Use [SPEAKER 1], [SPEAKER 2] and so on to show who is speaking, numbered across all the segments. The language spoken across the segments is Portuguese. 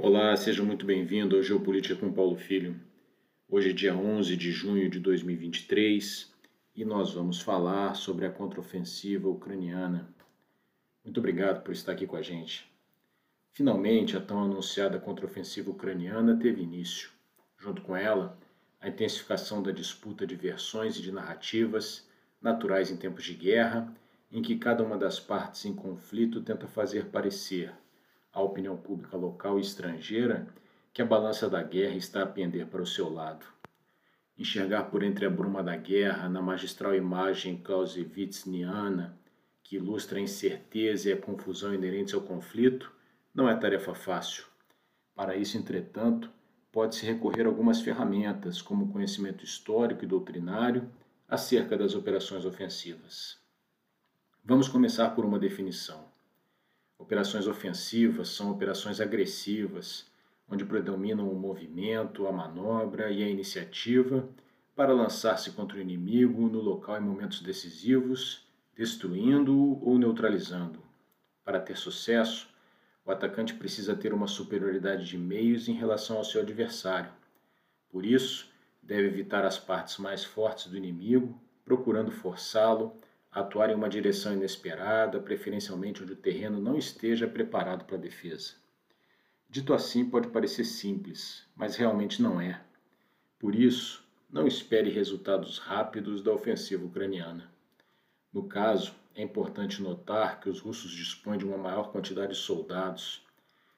[SPEAKER 1] Olá, seja muito bem-vindo ao Geopolítica com Paulo Filho. Hoje é dia 11 de junho de 2023 e nós vamos falar sobre a contraofensiva ucraniana. Muito obrigado por estar aqui com a gente. Finalmente, a tão anunciada contraofensiva ucraniana teve início. Junto com ela, a intensificação da disputa de versões e de narrativas naturais em tempos de guerra, em que cada uma das partes em conflito tenta fazer parecer à opinião pública local e estrangeira que a balança da guerra está a pender para o seu lado. Enxergar por entre a bruma da guerra, na magistral imagem clausewitziana, que ilustra a incerteza e a confusão inerentes ao conflito, não é tarefa fácil. Para isso, entretanto, pode-se recorrer a algumas ferramentas, como conhecimento histórico e doutrinário acerca das operações ofensivas. Vamos começar por uma definição. Operações ofensivas são operações agressivas, onde predominam o movimento, a manobra e a iniciativa para lançar-se contra o inimigo no local em momentos decisivos, destruindo-o ou neutralizando-o. Para ter sucesso, o atacante precisa ter uma superioridade de meios em relação ao seu adversário. Por isso, deve evitar as partes mais fortes do inimigo, procurando forçá-lo atuar em uma direção inesperada, preferencialmente onde o terreno não esteja preparado para a defesa. Dito assim, pode parecer simples, mas realmente não é. Por isso, não espere resultados rápidos da ofensiva ucraniana. No caso, é importante notar que os russos dispõem de uma maior quantidade de soldados.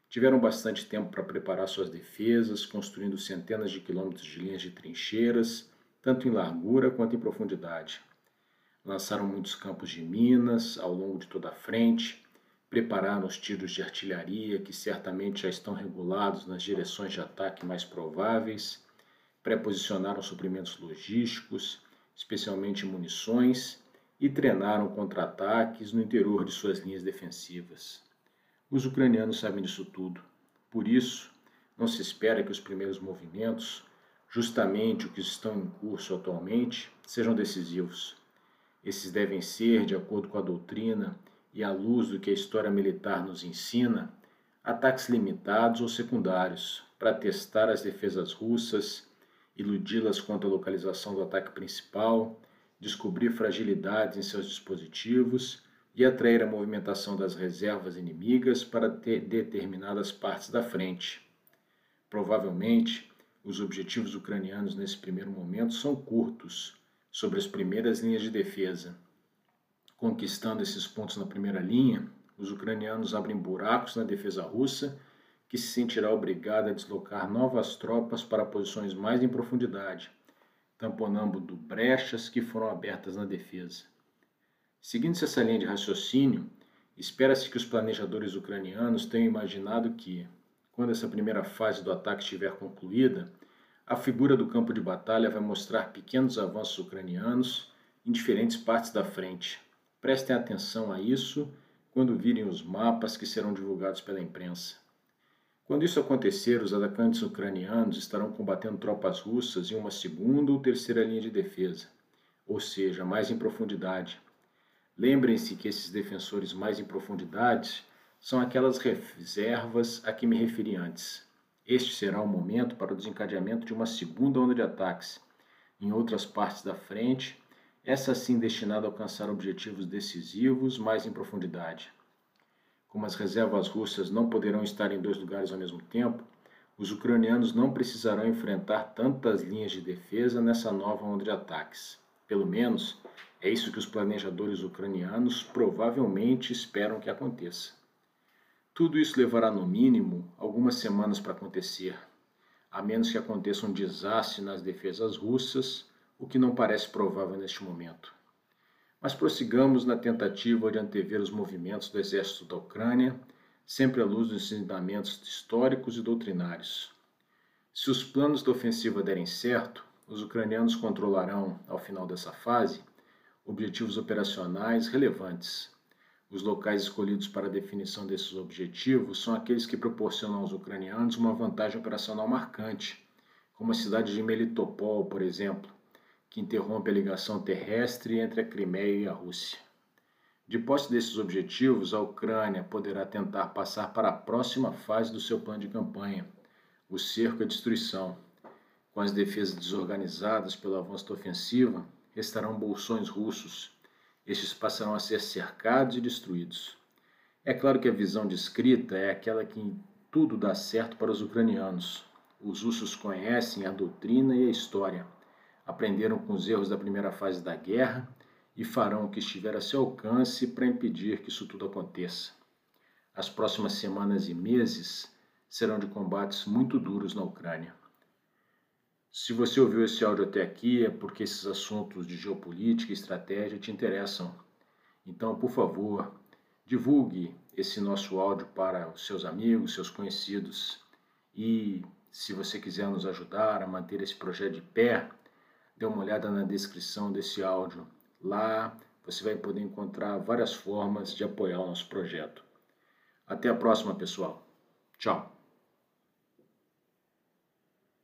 [SPEAKER 1] Tiveram bastante tempo para preparar suas defesas, construindo centenas de quilômetros de linhas de trincheiras, tanto em largura quanto em profundidade lançaram muitos campos de minas ao longo de toda a frente, prepararam os tiros de artilharia que certamente já estão regulados nas direções de ataque mais prováveis, preposicionaram suprimentos logísticos, especialmente munições, e treinaram contra-ataques no interior de suas linhas defensivas. Os ucranianos sabem disso tudo. Por isso, não se espera que os primeiros movimentos, justamente os que estão em curso atualmente, sejam decisivos. Esses devem ser, de acordo com a doutrina e à luz do que a história militar nos ensina, ataques limitados ou secundários para testar as defesas russas, iludi-las quanto à localização do ataque principal, descobrir fragilidades em seus dispositivos e atrair a movimentação das reservas inimigas para determinadas partes da frente. Provavelmente, os objetivos ucranianos nesse primeiro momento são curtos sobre as primeiras linhas de defesa. Conquistando esses pontos na primeira linha, os ucranianos abrem buracos na defesa russa, que se sentirá obrigada a deslocar novas tropas para posições mais em profundidade, tamponando brechas que foram abertas na defesa. Seguindo-se essa linha de raciocínio, espera-se que os planejadores ucranianos tenham imaginado que, quando essa primeira fase do ataque estiver concluída, a figura do campo de batalha vai mostrar pequenos avanços ucranianos em diferentes partes da frente. Prestem atenção a isso quando virem os mapas que serão divulgados pela imprensa. Quando isso acontecer, os atacantes ucranianos estarão combatendo tropas russas em uma segunda ou terceira linha de defesa, ou seja, mais em profundidade. Lembrem-se que esses defensores mais em profundidade são aquelas reservas a que me referi antes. Este será o momento para o desencadeamento de uma segunda onda de ataques em outras partes da frente, essa sim destinada a alcançar objetivos decisivos mais em profundidade. Como as reservas russas não poderão estar em dois lugares ao mesmo tempo, os ucranianos não precisarão enfrentar tantas linhas de defesa nessa nova onda de ataques. Pelo menos é isso que os planejadores ucranianos provavelmente esperam que aconteça. Tudo isso levará no mínimo algumas semanas para acontecer, a menos que aconteça um desastre nas defesas russas, o que não parece provável neste momento. Mas prossigamos na tentativa de antever os movimentos do exército da Ucrânia, sempre à luz dos ensinamentos históricos e doutrinários. Se os planos da ofensiva derem certo, os ucranianos controlarão, ao final dessa fase, objetivos operacionais relevantes os locais escolhidos para a definição desses objetivos são aqueles que proporcionam aos ucranianos uma vantagem operacional marcante, como a cidade de Melitopol, por exemplo, que interrompe a ligação terrestre entre a Crimeia e a Rússia. De posse desses objetivos, a Ucrânia poderá tentar passar para a próxima fase do seu plano de campanha, o cerco e a destruição. Com as defesas desorganizadas pelo avanço da ofensiva, restarão bolsões russos. Estes passarão a ser cercados e destruídos. É claro que a visão descrita é aquela que tudo dá certo para os ucranianos. Os russos conhecem a doutrina e a história, aprenderam com os erros da primeira fase da guerra e farão o que estiver a seu alcance para impedir que isso tudo aconteça. As próximas semanas e meses serão de combates muito duros na Ucrânia. Se você ouviu esse áudio até aqui, é porque esses assuntos de geopolítica e estratégia te interessam. Então, por favor, divulgue esse nosso áudio para os seus amigos, seus conhecidos. E se você quiser nos ajudar a manter esse projeto de pé, dê uma olhada na descrição desse áudio Lá você vai poder encontrar várias formas de apoiar o nosso projeto. Até a próxima, pessoal. Tchau.